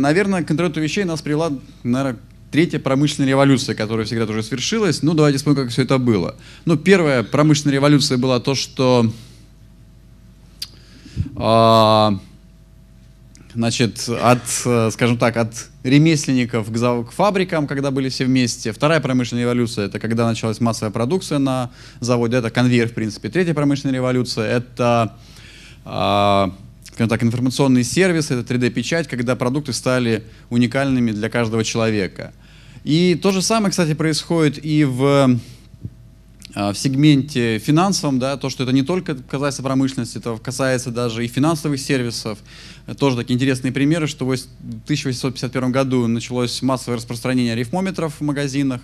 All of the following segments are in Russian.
Наверное, к интернету вещей нас привела, наверное, третья промышленная революция, которая всегда уже свершилась. Ну, давайте вспомним, как все это было. Ну, первая промышленная революция была то, что э, значит, от, скажем так, от ремесленников к, зав- к фабрикам, когда были все вместе. Вторая промышленная революция — это когда началась массовая продукция на заводе. Это конвейер, в принципе. Третья промышленная революция — это э, скажем так, информационные сервисы, это 3D-печать, когда продукты стали уникальными для каждого человека. И то же самое, кстати, происходит и в, в сегменте финансовом, да, то, что это не только касается промышленности, это касается даже и финансовых сервисов. Тоже такие интересные примеры, что в 1851 году началось массовое распространение арифмометров в магазинах,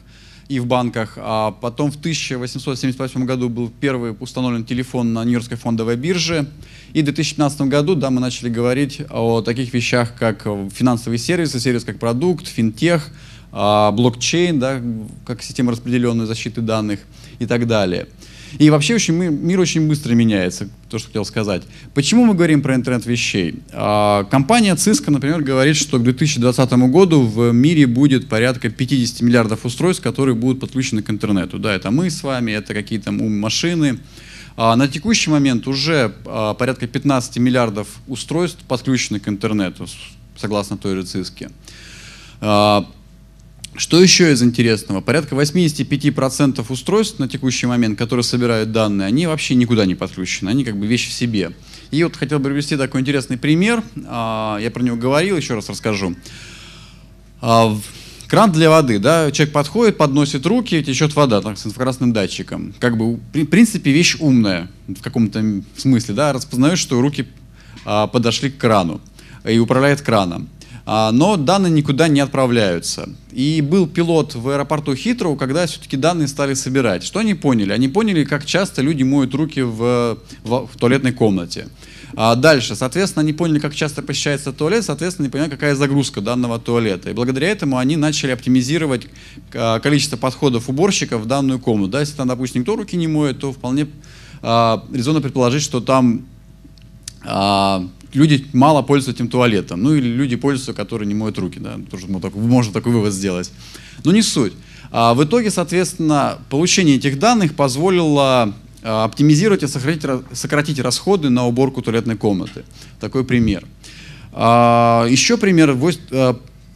и в банках. А потом в 1878 году был первый установлен телефон на Нью-Йоркской фондовой бирже. И в 2015 году да, мы начали говорить о таких вещах, как финансовые сервисы, сервис как продукт, финтех, а, блокчейн, да, как система распределенной защиты данных и так далее. И вообще очень, мир очень быстро меняется, то, что хотел сказать. Почему мы говорим про интернет вещей? А, компания Cisco, например, говорит, что к 2020 году в мире будет порядка 50 миллиардов устройств, которые будут подключены к интернету. Да, это мы с вами, это какие-то машины. А на текущий момент уже а, порядка 15 миллиардов устройств подключены к интернету, согласно той же Cisco. Что еще из интересного? Порядка 85% устройств на текущий момент, которые собирают данные, они вообще никуда не подключены, они как бы вещи в себе. И вот хотел бы привести такой интересный пример, а, я про него говорил, еще раз расскажу. А, кран для воды, да, человек подходит, подносит руки, течет вода так, с инфракрасным датчиком. Как бы, в принципе, вещь умная в каком-то смысле, да, распознаешь, что руки а, подошли к крану и управляет краном. А, но данные никуда не отправляются. И был пилот в аэропорту Хитроу, когда все-таки данные стали собирать. Что они поняли? Они поняли, как часто люди моют руки в, в, в туалетной комнате. А дальше, соответственно, они поняли, как часто посещается туалет, соответственно, они поняли, какая загрузка данного туалета. И благодаря этому они начали оптимизировать а, количество подходов уборщиков в данную комнату. Да, если там, допустим, никто руки не моет, то вполне а, резонно предположить, что там а, люди мало пользуются этим туалетом. Ну или люди пользуются, которые не моют руки. Да? Тоже можно такой вывод сделать. Но не суть. А в итоге, соответственно, получение этих данных позволило а, оптимизировать и сократить, сократить расходы на уборку туалетной комнаты. Такой пример. А, еще пример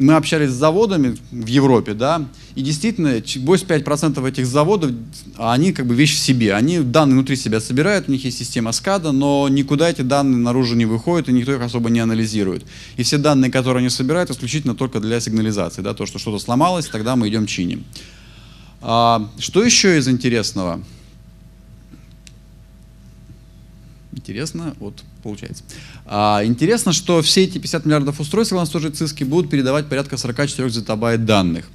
мы общались с заводами в Европе, да, и действительно 85% этих заводов, они как бы вещь в себе, они данные внутри себя собирают, у них есть система SCADA, но никуда эти данные наружу не выходят, и никто их особо не анализирует. И все данные, которые они собирают, исключительно только для сигнализации, да, то, что что-то сломалось, тогда мы идем чиним. А, что еще из интересного? Интересно, вот получается. А, интересно, что все эти 50 миллиардов устройств, согласно тоже ЦИСКи, будут передавать порядка 44 зетабайт данных.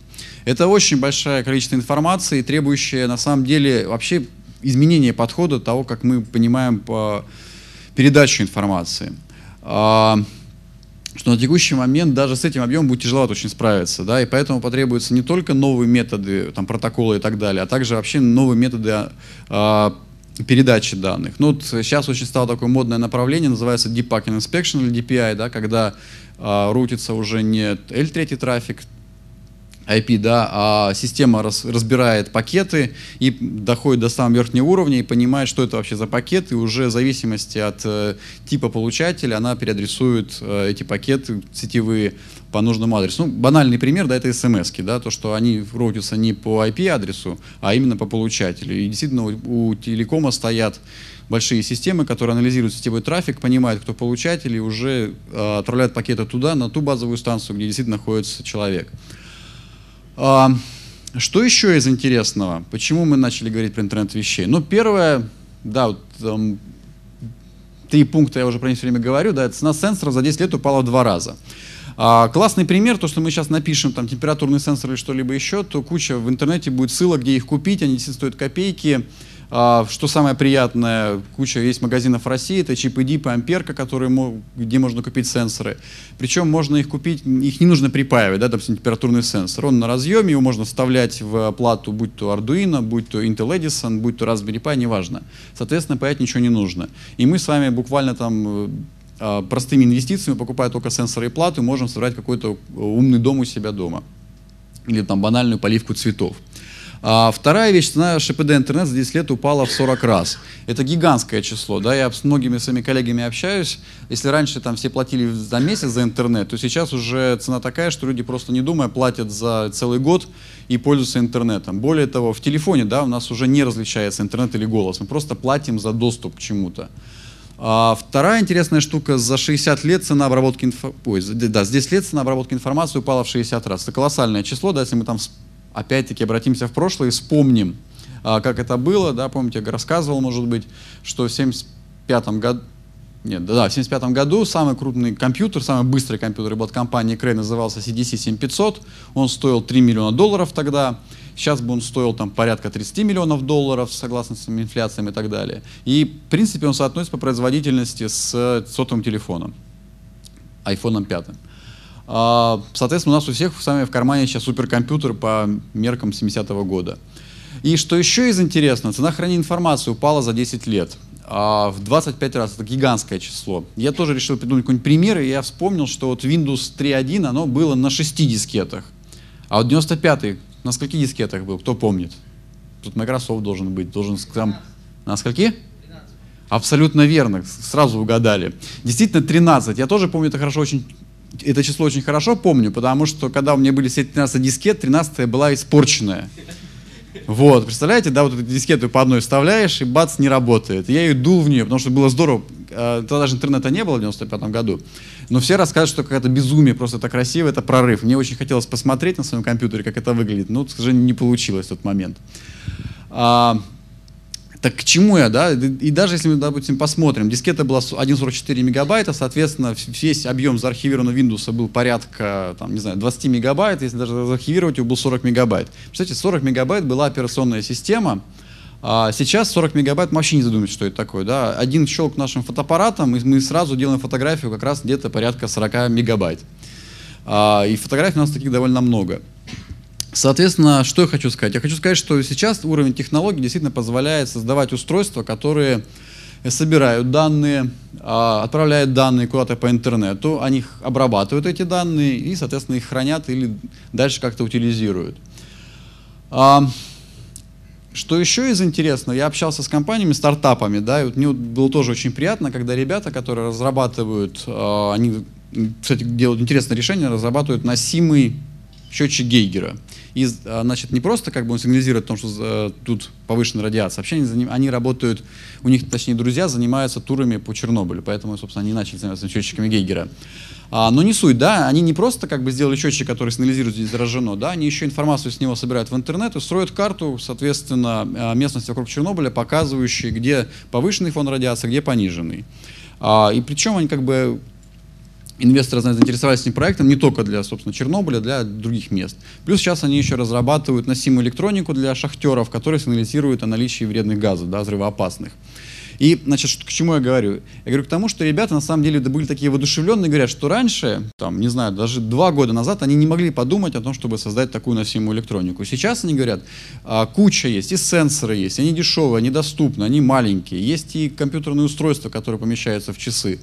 Это очень большое количество информации, требующее на самом деле вообще изменения подхода того, как мы понимаем по передачу информации. А, что на текущий момент даже с этим объемом будет тяжело очень справиться, да, и поэтому потребуются не только новые методы, там, протоколы и так далее, а также вообще новые методы а, передачи данных. Ну, вот сейчас очень стало такое модное направление, называется Deep Packet Inspection или DPI, да, когда э, рутится уже не L3 трафик, IP, да, а система раз, разбирает пакеты и доходит до самого верхнего уровня и понимает, что это вообще за пакет, и уже в зависимости от э, типа получателя она переадресует э, эти пакеты сетевые по нужному адресу. Ну, банальный пример, да, это смс да, то, что они роутятся не по IP-адресу, а именно по получателю. И действительно у, у телекома стоят большие системы, которые анализируют сетевой трафик, понимают, кто получатель, и уже э, отправляют пакеты туда, на ту базовую станцию, где действительно находится человек. А, что еще из интересного? Почему мы начали говорить про интернет вещей? Ну, первое, да, вот, там, три пункта я уже про них все время говорю, да, цена сенсора за 10 лет упала в два раза. А, классный пример, то, что мы сейчас напишем там температурный сенсор или что-либо еще, то куча в интернете будет ссылок, где их купить, они действительно стоят копейки. А, что самое приятное, куча есть магазинов в России, это чипы Дип и Амперка, которые, где можно купить сенсоры. Причем можно их купить, их не нужно припаивать, да, допустим, температурный сенсор. Он на разъеме, его можно вставлять в плату, будь то Arduino, будь то Intel Edison, будь то Raspberry Pi, неважно. Соответственно, паять ничего не нужно. И мы с вами буквально там а, простыми инвестициями, покупая только сенсоры и платы, можем собрать какой-то умный дом у себя дома. Или там банальную поливку цветов. А вторая вещь, цена ШПД интернет за 10 лет упала в 40 раз. Это гигантское число. Да? Я с многими своими коллегами общаюсь. Если раньше там все платили за месяц за интернет, то сейчас уже цена такая, что люди просто не думая платят за целый год и пользуются интернетом. Более того, в телефоне да, у нас уже не различается интернет или голос. Мы просто платим за доступ к чему-то. А вторая интересная штука, за 60 лет цена обработки инфо... Ой, да, за 10 лет цена обработки информации упала в 60 раз. Это колоссальное число, да, если мы там опять-таки обратимся в прошлое и вспомним, а, как это было, да, помните, я рассказывал, может быть, что в 75 году, нет, да, в 75 году самый крупный компьютер, самый быстрый компьютер был от компании Cray, назывался CDC 7500, он стоил 3 миллиона долларов тогда, сейчас бы он стоил там порядка 30 миллионов долларов, согласно с инфляцией и так далее. И, в принципе, он соотносится по производительности с сотовым телефоном, iPhone 5. А, соответственно, у нас у всех с вами в кармане сейчас суперкомпьютер по меркам 70-го года. И что еще из интересного, цена хранения информации упала за 10 лет. А в 25 раз, это гигантское число. Я тоже решил придумать какой-нибудь пример, и я вспомнил, что вот Windows 3.1, оно было на 6 дискетах. А вот 95-й на скольких дискетах был, кто помнит? Тут Microsoft должен быть, должен там... На скольки? Абсолютно верно, сразу угадали. Действительно, 13. Я тоже помню это хорошо очень это число очень хорошо помню, потому что когда у меня были все 13 дискет, 13 была испорченная. Вот, представляете, да, вот эту дискету по одной вставляешь, и бац, не работает. Я ее дул в нее, потому что было здорово. А, тогда даже интернета не было в 95 году. Но все рассказывают, что какое-то безумие, просто это красиво, это прорыв. Мне очень хотелось посмотреть на своем компьютере, как это выглядит. Но, к сожалению, не получилось в тот момент. Так к чему я, да? И даже если мы, допустим, посмотрим, дискета была 1,44 мегабайта, соответственно, весь объем заархивированного Windows был порядка, там, не знаю, 20 мегабайт, если даже заархивировать его был 40 мегабайт. Представляете, 40 мегабайт была операционная система, а сейчас 40 мегабайт мы вообще не задумываемся, что это такое. Да? Один щелк нашим фотоаппаратом, и мы сразу делаем фотографию как раз где-то порядка 40 мегабайт. А, и фотографий у нас таких довольно много. Соответственно, что я хочу сказать? Я хочу сказать, что сейчас уровень технологий действительно позволяет создавать устройства, которые собирают данные, а, отправляют данные куда-то по интернету, они обрабатывают эти данные и, соответственно, их хранят или дальше как-то утилизируют. А, что еще из интересного, я общался с компаниями, стартапами, да, и вот мне было тоже очень приятно, когда ребята, которые разрабатывают, а, они, кстати, делают интересное решение, разрабатывают носимый счетчик Гейгера. И, а, значит, не просто как бы он сигнализирует о том, что э, тут повышенная радиация, вообще они, они работают, у них, точнее, друзья занимаются турами по Чернобылю, поэтому, собственно, они начали заниматься счетчиками Гейгера. А, но не суть, да, они не просто как бы сделали счетчик, который сигнализирует, здесь заражено, да, они еще информацию с него собирают в интернет и строят карту, соответственно, а, местности вокруг Чернобыля, показывающей, где повышенный фон радиации, где пониженный. А, и причем они как бы инвесторы заинтересовались этим проектом не только для, собственно, Чернобыля, для других мест. Плюс сейчас они еще разрабатывают носимую электронику для шахтеров, которые сигнализируют о наличии вредных газов, да, взрывоопасных. И, значит, к чему я говорю? Я говорю к тому, что ребята на самом деле были такие воодушевленные, говорят, что раньше, там, не знаю, даже два года назад они не могли подумать о том, чтобы создать такую носимую электронику. Сейчас они говорят, а, куча есть, и сенсоры есть, они дешевые, они доступны, они маленькие, есть и компьютерные устройства, которые помещаются в часы.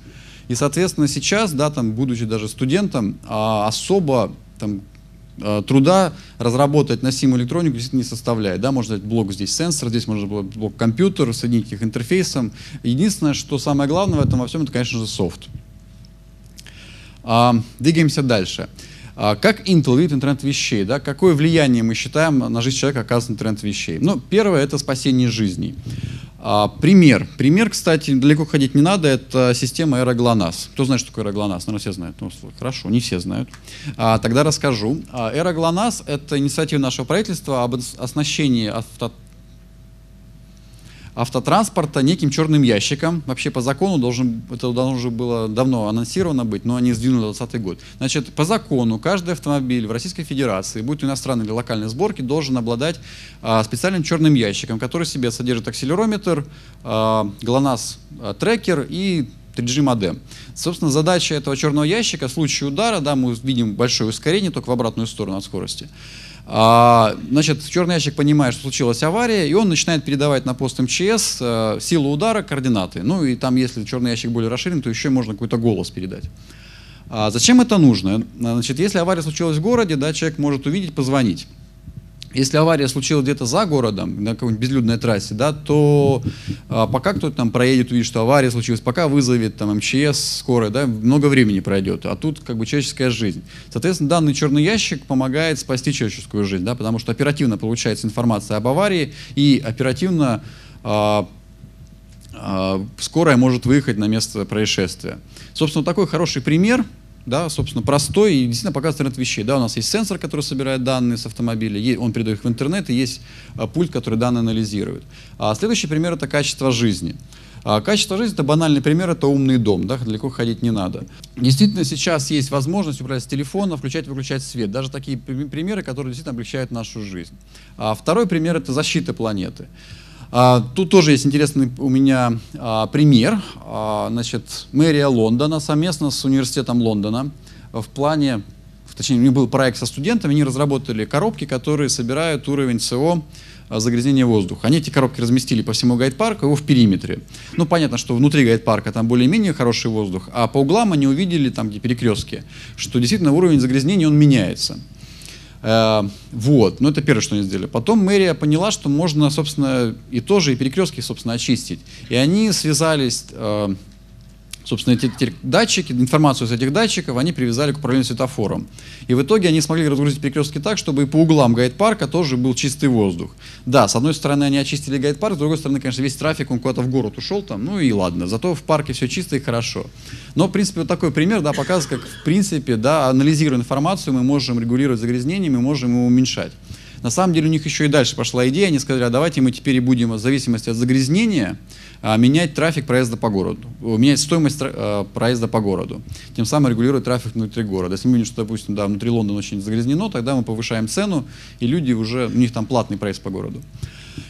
И, соответственно, сейчас, да, там, будучи даже студентом, а, особо там, а, труда разработать носимую электронику действительно не составляет. Да, можно дать блок здесь сенсор, здесь можно блок компьютер, соединить их интерфейсом. Единственное, что самое главное в этом во всем, это, конечно же, софт. А, двигаемся дальше. А, как Intel видит интернет вещей? Да? Какое влияние мы считаем на жизнь человека оказывает интернет вещей? Ну, первое – это спасение жизней. А, пример. Пример, кстати, далеко ходить не надо, это система AeroGLONASS. Кто знает, что такое AeroGLONASS? Наверное, все знают. Ну, хорошо, не все знают. А, тогда расскажу. А, AeroGLONASS — это инициатива нашего правительства об оснащении авто автотранспорта неким черным ящиком. Вообще по закону должен, это должно было давно анонсировано быть, но они сдвинули 2020 год. Значит, по закону каждый автомобиль в Российской Федерации, будь иностранной или локальной сборки, должен обладать а, специальным черным ящиком, который в себе содержит акселерометр, а, ГЛОНАСС а, и 3G модем. Собственно, задача этого черного ящика в случае удара, да, мы видим большое ускорение только в обратную сторону от скорости. А, значит, черный ящик понимает, что случилась авария, и он начинает передавать на пост МЧС э, силу удара, координаты. Ну и там, если черный ящик более расширен, то еще можно какой-то голос передать. А зачем это нужно? Значит, если авария случилась в городе, да, человек может увидеть, позвонить. Если авария случилась где-то за городом, на какой-нибудь безлюдной трассе, да, то а, пока кто-то там проедет, увидит, что авария случилась, пока вызовет там МЧС, скорая, да, много времени пройдет, а тут как бы человеческая жизнь. Соответственно, данный черный ящик помогает спасти человеческую жизнь, да, потому что оперативно получается информация об аварии и оперативно а, а, скорая может выехать на место происшествия. Собственно, такой хороший пример – да, собственно, простой и действительно показывает интернет вещей. Да, у нас есть сенсор, который собирает данные с автомобиля, он передает их в интернет, и есть а, пульт, который данные анализирует. А следующий пример – это качество жизни. А качество жизни – это банальный пример, это умный дом, да, далеко ходить не надо. Действительно, сейчас есть возможность управлять с телефона, включать выключать свет. Даже такие примеры, которые действительно облегчают нашу жизнь. А второй пример – это защита планеты. А, тут тоже есть интересный у меня а, пример. А, значит, мэрия Лондона совместно с университетом Лондона в плане, точнее, у них был проект со студентами, они разработали коробки, которые собирают уровень СО загрязнения воздуха. Они эти коробки разместили по всему гайд-парку, его в периметре. Ну, понятно, что внутри гайд-парка там более-менее хороший воздух, а по углам они увидели, там, где перекрестки, что действительно уровень загрязнения, он меняется. Э, вот, ну это первое, что они сделали. Потом мэрия поняла, что можно, собственно, и тоже и перекрестки, собственно, очистить. И они связались э, Собственно, эти, эти датчики, информацию с этих датчиков они привязали к управлению светофором. И в итоге они смогли разгрузить перекрестки так, чтобы и по углам гайд-парка тоже был чистый воздух. Да, с одной стороны они очистили гайд-парк, с другой стороны, конечно, весь трафик, он куда-то в город ушел там, ну и ладно. Зато в парке все чисто и хорошо. Но, в принципе, вот такой пример, да, показывает, как, в принципе, да, анализируя информацию, мы можем регулировать загрязнение, мы можем его уменьшать. На самом деле у них еще и дальше пошла идея, они сказали, а давайте мы теперь и будем в зависимости от загрязнения а, менять трафик проезда по городу, менять стоимость а, проезда по городу, тем самым регулировать трафик внутри города. Если мы видим, что, допустим, да, внутри Лондона очень загрязнено, тогда мы повышаем цену, и люди уже, у них там платный проезд по городу,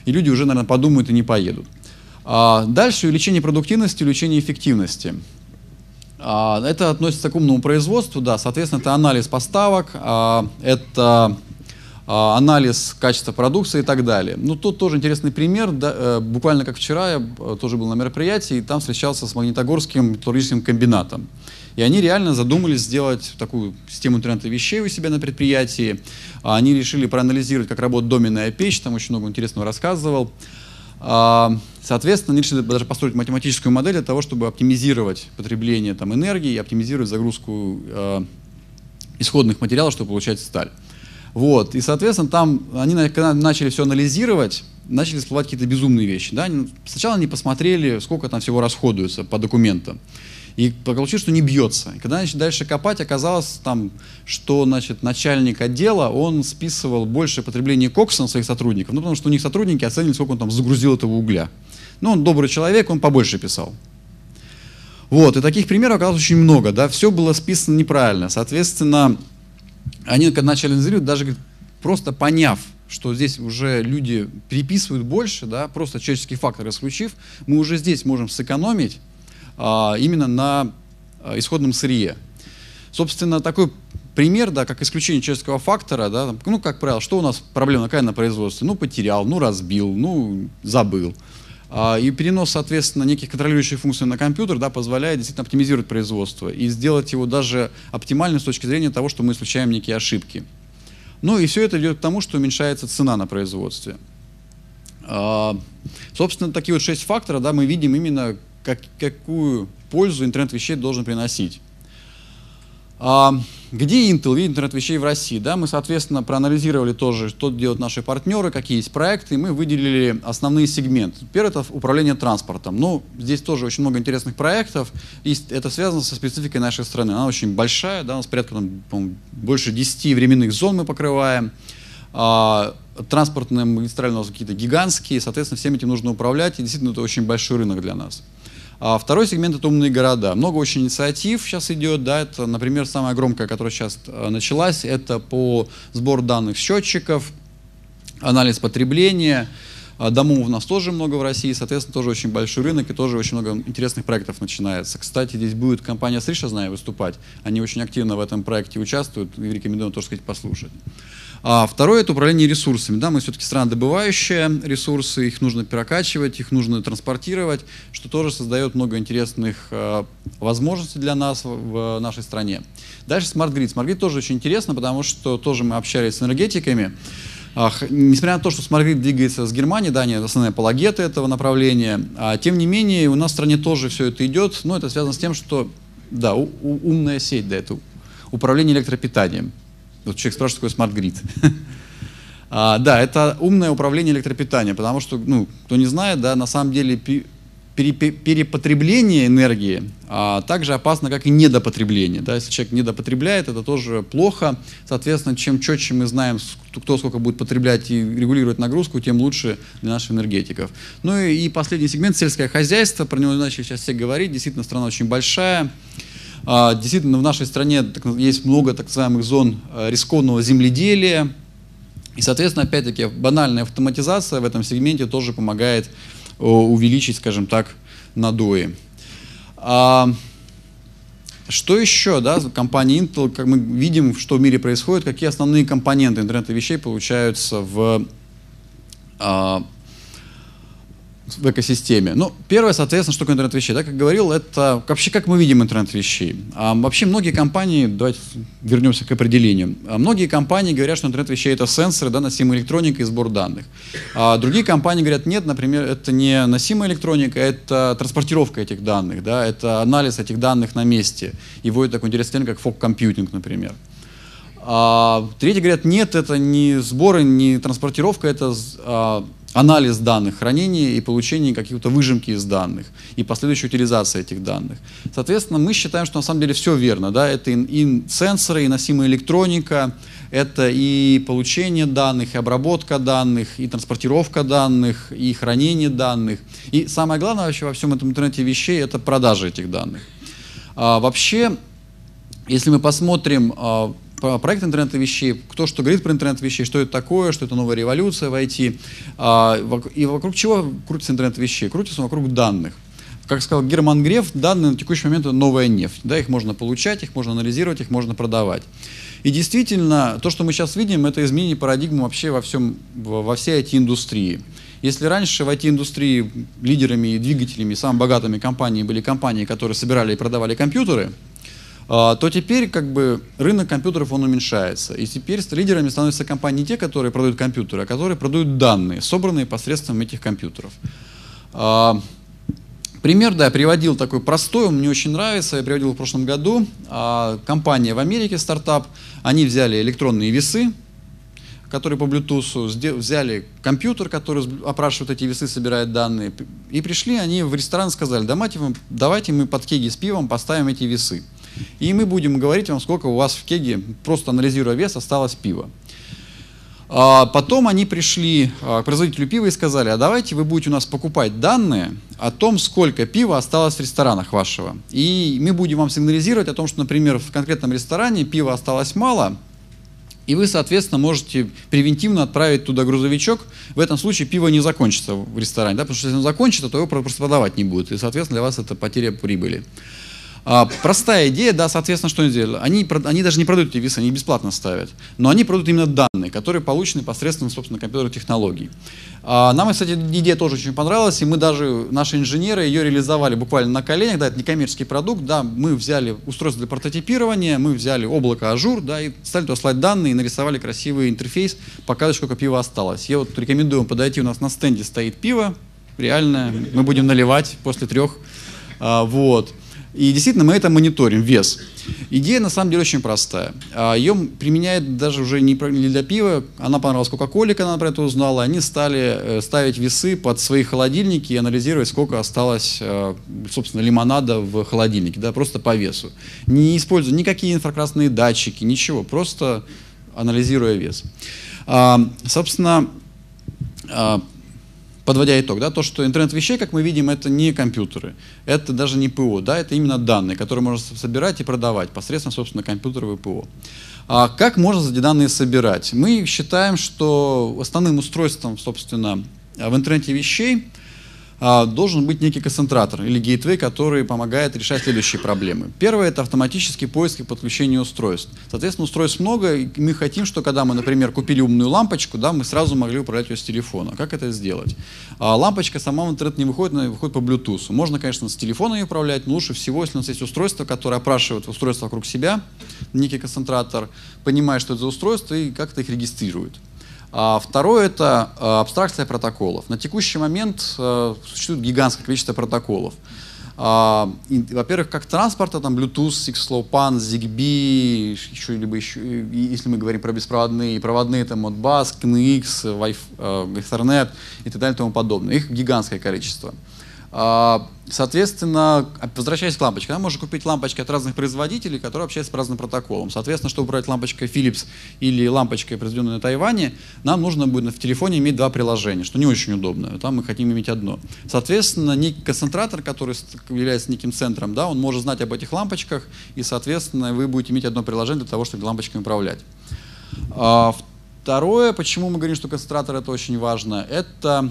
и люди уже, наверное, подумают и не поедут. А дальше увеличение продуктивности, увеличение эффективности. Это относится к умному производству, да, соответственно, это анализ поставок, это а, анализ качества продукции и так далее. Ну, тут тоже интересный пример. Да, э, буквально как вчера я э, тоже был на мероприятии, и там встречался с Магнитогорским металлургическим комбинатом. И они реально задумались сделать такую систему интернета вещей у себя на предприятии. А, они решили проанализировать, как работает доменная печь, там очень много интересного рассказывал. А, соответственно, они решили даже построить математическую модель для того, чтобы оптимизировать потребление там, энергии и оптимизировать загрузку э, исходных материалов, чтобы получать сталь. Вот. И, соответственно, там они начали все анализировать, начали всплывать какие-то безумные вещи. Да? Сначала они посмотрели, сколько там всего расходуется по документам. И получилось, что не бьется. И когда начали дальше копать, оказалось, там, что значит, начальник отдела, он списывал больше потребление кокса на своих сотрудников, ну, потому что у них сотрудники оценили, сколько он там загрузил этого угля. Ну, он добрый человек, он побольше писал. Вот, и таких примеров оказалось очень много, да, все было списано неправильно. Соответственно, они начали анализировать, даже просто поняв, что здесь уже люди переписывают больше, да, просто человеческий фактор исключив, мы уже здесь можем сэкономить а, именно на а, исходном сырье. Собственно, такой пример, да, как исключение человеческого фактора, да, ну, как правило, что у нас проблема какая на производстве? Ну, потерял, ну, разбил, ну, забыл. А, и перенос, соответственно, неких контролирующих функций на компьютер да, позволяет действительно оптимизировать производство и сделать его даже оптимальным с точки зрения того, что мы исключаем некие ошибки. Ну и все это идет к тому, что уменьшается цена на производстве. А, собственно, такие вот шесть факторов да, мы видим именно, как, какую пользу интернет вещей должен приносить. А, где Intel видит интернет вещей в России? Да, мы, соответственно, проанализировали тоже, что делают наши партнеры, какие есть проекты, и мы выделили основные сегменты. Первый – это управление транспортом. Ну, здесь тоже очень много интересных проектов, и это связано со спецификой нашей страны. Она очень большая, да, у нас порядка там, больше 10 временных зон мы покрываем. А, транспортные магистрали у нас какие-то гигантские, соответственно, всем этим нужно управлять, и действительно это очень большой рынок для нас. А второй сегмент – это умные города. Много очень инициатив сейчас идет. Да, это, например, самая громкая, которая сейчас э, началась, это по сбору данных счетчиков, анализ потребления. А домов у нас тоже много в России, соответственно, тоже очень большой рынок и тоже очень много интересных проектов начинается. Кстати, здесь будет компания Сриша, знаю, выступать. Они очень активно в этом проекте участвуют и рекомендую тоже сказать послушать. А второе – это управление ресурсами. Да, мы все-таки страна добывающая ресурсы, их нужно прокачивать, их нужно транспортировать, что тоже создает много интересных э, возможностей для нас в, в нашей стране. Дальше Smart Grid. Smart Grid тоже очень интересно, потому что тоже мы общались с энергетиками. Несмотря на то, что Grid двигается с Германии, да, они основные апологеты этого направления, а, тем не менее у нас в стране тоже все это идет, но это связано с тем, что, да, у, у, умная сеть, да, это управление электропитанием. Вот человек спрашивает, такой Smart Grid. а, да, это умное управление электропитанием, потому что, ну, кто не знает, да, на самом деле перепотребление энергии а, также опасно, как и недопотребление. Да? Если человек недопотребляет, это тоже плохо. Соответственно, чем четче мы знаем, кто сколько будет потреблять и регулировать нагрузку, тем лучше для наших энергетиков. Ну и, и последний сегмент – сельское хозяйство. Про него начали сейчас все говорить. Действительно, страна очень большая. А, действительно, в нашей стране есть много так называемых зон а, рискованного земледелия. И, соответственно, опять-таки, банальная автоматизация в этом сегменте тоже помогает увеличить, скажем так, надои. А, что еще, да, компания Intel, как мы видим, что в мире происходит, какие основные компоненты интернета вещей получаются в а, в экосистеме. Ну, первое, соответственно, такое интернет вещей. Да, как говорил, это вообще как мы видим интернет вещей. А, вообще многие компании, давайте вернемся к определению. А, многие компании говорят, что интернет вещей это сенсоры, да, носимая электроника и сбор данных. А другие компании говорят, нет, например, это не носимая электроника, это транспортировка этих данных, да, это анализ этих данных на месте. И вводит такой интересный термин, как фок-компьютинг, например. А, третьи говорят, нет, это не сборы, не транспортировка, это а, анализ данных, хранение и получение каких-то выжимки из данных и последующая утилизация этих данных. Соответственно, мы считаем, что на самом деле все верно. Да? Это и, и сенсоры, и носимая электроника, это и получение данных, и обработка данных, и транспортировка данных, и хранение данных. И самое главное вообще во всем этом интернете вещей – это продажа этих данных. А, вообще, если мы посмотрим а, проект интернета вещей, кто что говорит про интернет вещей, что это такое, что это новая революция в IT, а, и вокруг чего крутится интернет вещей? Крутится вокруг данных. Как сказал Герман Греф, данные на текущий момент это новая нефть. Да, их можно получать, их можно анализировать, их можно продавать. И действительно, то, что мы сейчас видим, это изменение парадигмы вообще во, всем, во всей IT-индустрии. Если раньше в IT-индустрии лидерами и двигателями, самыми богатыми компаниями были компании, которые собирали и продавали компьютеры, то теперь как бы рынок компьютеров он уменьшается. И теперь лидерами становятся компании не те, которые продают компьютеры, а которые продают данные, собранные посредством этих компьютеров. А, пример, да, я приводил такой простой, он мне очень нравится, я приводил в прошлом году. А, компания в Америке, стартап, они взяли электронные весы, которые по Bluetooth, взяли компьютер, который опрашивает эти весы, собирает данные, и пришли они в ресторан и сказали, давайте, давайте мы под кеги с пивом поставим эти весы. И мы будем говорить вам, сколько у вас в кеге, просто анализируя вес, осталось пива. А потом они пришли а, к производителю пива и сказали, а давайте вы будете у нас покупать данные о том, сколько пива осталось в ресторанах вашего. И мы будем вам сигнализировать о том, что, например, в конкретном ресторане пива осталось мало, и вы, соответственно, можете превентивно отправить туда грузовичок. В этом случае пиво не закончится в ресторане, да, потому что если оно закончится, то его просто продавать не будет. И, соответственно, для вас это потеря прибыли. А, простая идея, да, соответственно, что они делают? Они, они даже не продают эти весы, они бесплатно ставят, но они продают именно данные, которые получены посредством, собственно, компьютерных технологий. А, нам, кстати, идея тоже очень понравилась, и мы даже, наши инженеры ее реализовали буквально на коленях, да, это не коммерческий продукт, да, мы взяли устройство для прототипирования, мы взяли облако Azure, да, и стали туда слать данные, и нарисовали красивый интерфейс, показывать, сколько пива осталось. Я вот рекомендую вам подойти, у нас на стенде стоит пиво, реальное, мы будем наливать после трех, а, вот. И действительно мы это мониторим, вес. Идея на самом деле очень простая. А, Ее применяют даже уже не для пива, она понравилась Кока-Коле, когда она про это узнала, они стали э, ставить весы под свои холодильники и анализировать, сколько осталось, э, собственно, лимонада в холодильнике, да, просто по весу. Не используя никакие инфракрасные датчики, ничего, просто анализируя вес. А, собственно, а, подводя итог, да, то, что интернет вещей, как мы видим, это не компьютеры, это даже не ПО, да, это именно данные, которые можно собирать и продавать посредством, собственно, компьютеров и ПО. А как можно эти данные собирать? Мы считаем, что основным устройством, собственно, в интернете вещей должен быть некий концентратор или гейтвей, который помогает решать следующие проблемы. Первое – это автоматический поиск и подключение устройств. Соответственно, устройств много, и мы хотим, что когда мы, например, купили умную лампочку, да, мы сразу могли управлять ее с телефона. Как это сделать? А, лампочка сама в интернет не выходит, она выходит по Bluetooth. Можно, конечно, с телефона ее управлять, но лучше всего, если у нас есть устройство, которое опрашивает устройство вокруг себя, некий концентратор, понимает, что это за устройство и как-то их регистрирует. А второе – это э, абстракция протоколов. На текущий момент э, существует гигантское количество протоколов. А, во-первых, как транспорта, там Bluetooth, Six-Low-PAN, ZigBee, еще, либо еще, если мы говорим про беспроводные, проводные, там Modbus, KNX, Wi-Fi, э, Ethernet и так далее и тому подобное. Их гигантское количество. А, соответственно, возвращаясь к лампочке, можно купить лампочки от разных производителей, которые общаются по разным протоколам. Соответственно, чтобы брать лампочкой Philips или лампочкой, произведенной на Тайване, нам нужно будет в телефоне иметь два приложения, что не очень удобно. Там мы хотим иметь одно. Соответственно, некий концентратор, который является неким центром, да, он может знать об этих лампочках, и, соответственно, вы будете иметь одно приложение для того, чтобы лампочками управлять. А, второе, почему мы говорим, что концентратор это очень важно, это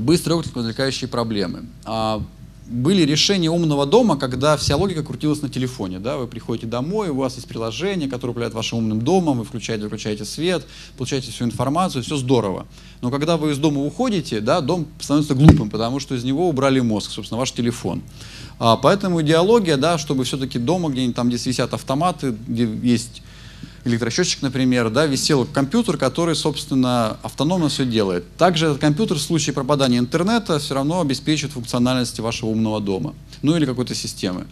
быстрые отклик возникающие проблемы. А, были решения умного дома, когда вся логика крутилась на телефоне. Да? Вы приходите домой, у вас есть приложение, которое управляет вашим умным домом, вы включаете, выключаете свет, получаете всю информацию, все здорово. Но когда вы из дома уходите, да, дом становится глупым, потому что из него убрали мозг, собственно, ваш телефон. А, поэтому идеология, да, чтобы все-таки дома, где-нибудь там, где висят автоматы, где есть электросчетчик, например, да, висел компьютер, который, собственно, автономно все делает. Также этот компьютер в случае пропадания интернета все равно обеспечивает функциональность вашего умного дома, ну или какой-то системы.